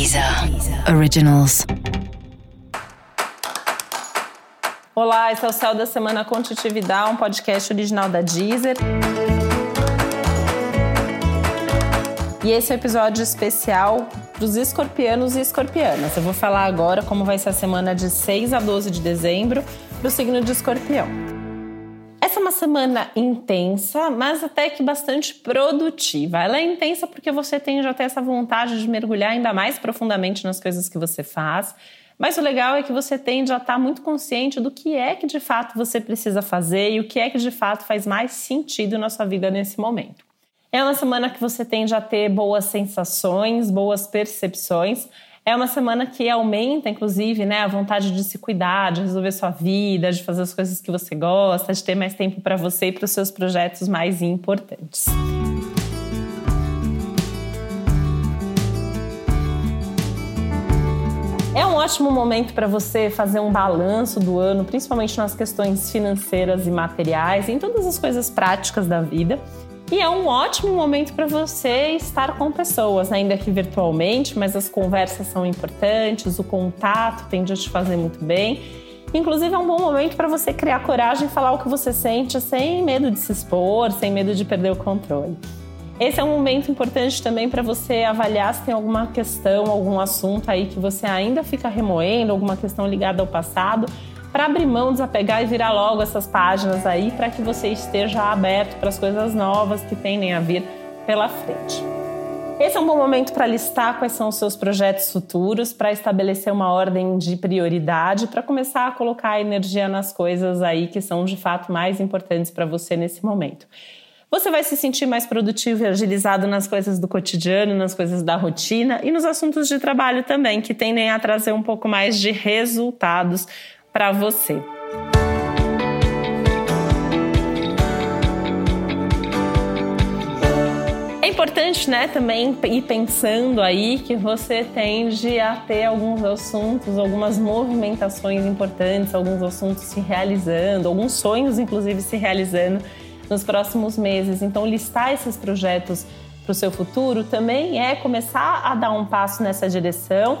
Deezer Originals. Olá, esse é o Céu da Semana Contitividade, um podcast original da Deezer. E esse é um episódio especial para os escorpianos e escorpianas. Eu vou falar agora como vai ser a semana de 6 a 12 de dezembro para o signo de escorpião. É uma semana intensa, mas até que bastante produtiva. Ela é intensa porque você tem já ter essa vontade de mergulhar ainda mais profundamente nas coisas que você faz. Mas o legal é que você tem já estar tá muito consciente do que é que de fato você precisa fazer e o que é que de fato faz mais sentido na sua vida nesse momento. É uma semana que você tende a ter boas sensações, boas percepções, é uma semana que aumenta, inclusive, né, a vontade de se cuidar, de resolver sua vida, de fazer as coisas que você gosta, de ter mais tempo para você e para os seus projetos mais importantes. É um ótimo momento para você fazer um balanço do ano, principalmente nas questões financeiras e materiais, em todas as coisas práticas da vida. E é um ótimo momento para você estar com pessoas, ainda que virtualmente, mas as conversas são importantes, o contato tende a te fazer muito bem. Inclusive, é um bom momento para você criar coragem e falar o que você sente sem medo de se expor, sem medo de perder o controle. Esse é um momento importante também para você avaliar se tem alguma questão, algum assunto aí que você ainda fica remoendo, alguma questão ligada ao passado para abrir mão, desapegar e virar logo essas páginas aí para que você esteja aberto para as coisas novas que tendem a vir pela frente. Esse é um bom momento para listar quais são os seus projetos futuros, para estabelecer uma ordem de prioridade, para começar a colocar energia nas coisas aí que são de fato mais importantes para você nesse momento. Você vai se sentir mais produtivo e agilizado nas coisas do cotidiano, nas coisas da rotina e nos assuntos de trabalho também, que tendem a trazer um pouco mais de resultados para você. É importante, né, também ir pensando aí que você tende a ter alguns assuntos, algumas movimentações importantes, alguns assuntos se realizando, alguns sonhos, inclusive, se realizando nos próximos meses. Então, listar esses projetos para o seu futuro também é começar a dar um passo nessa direção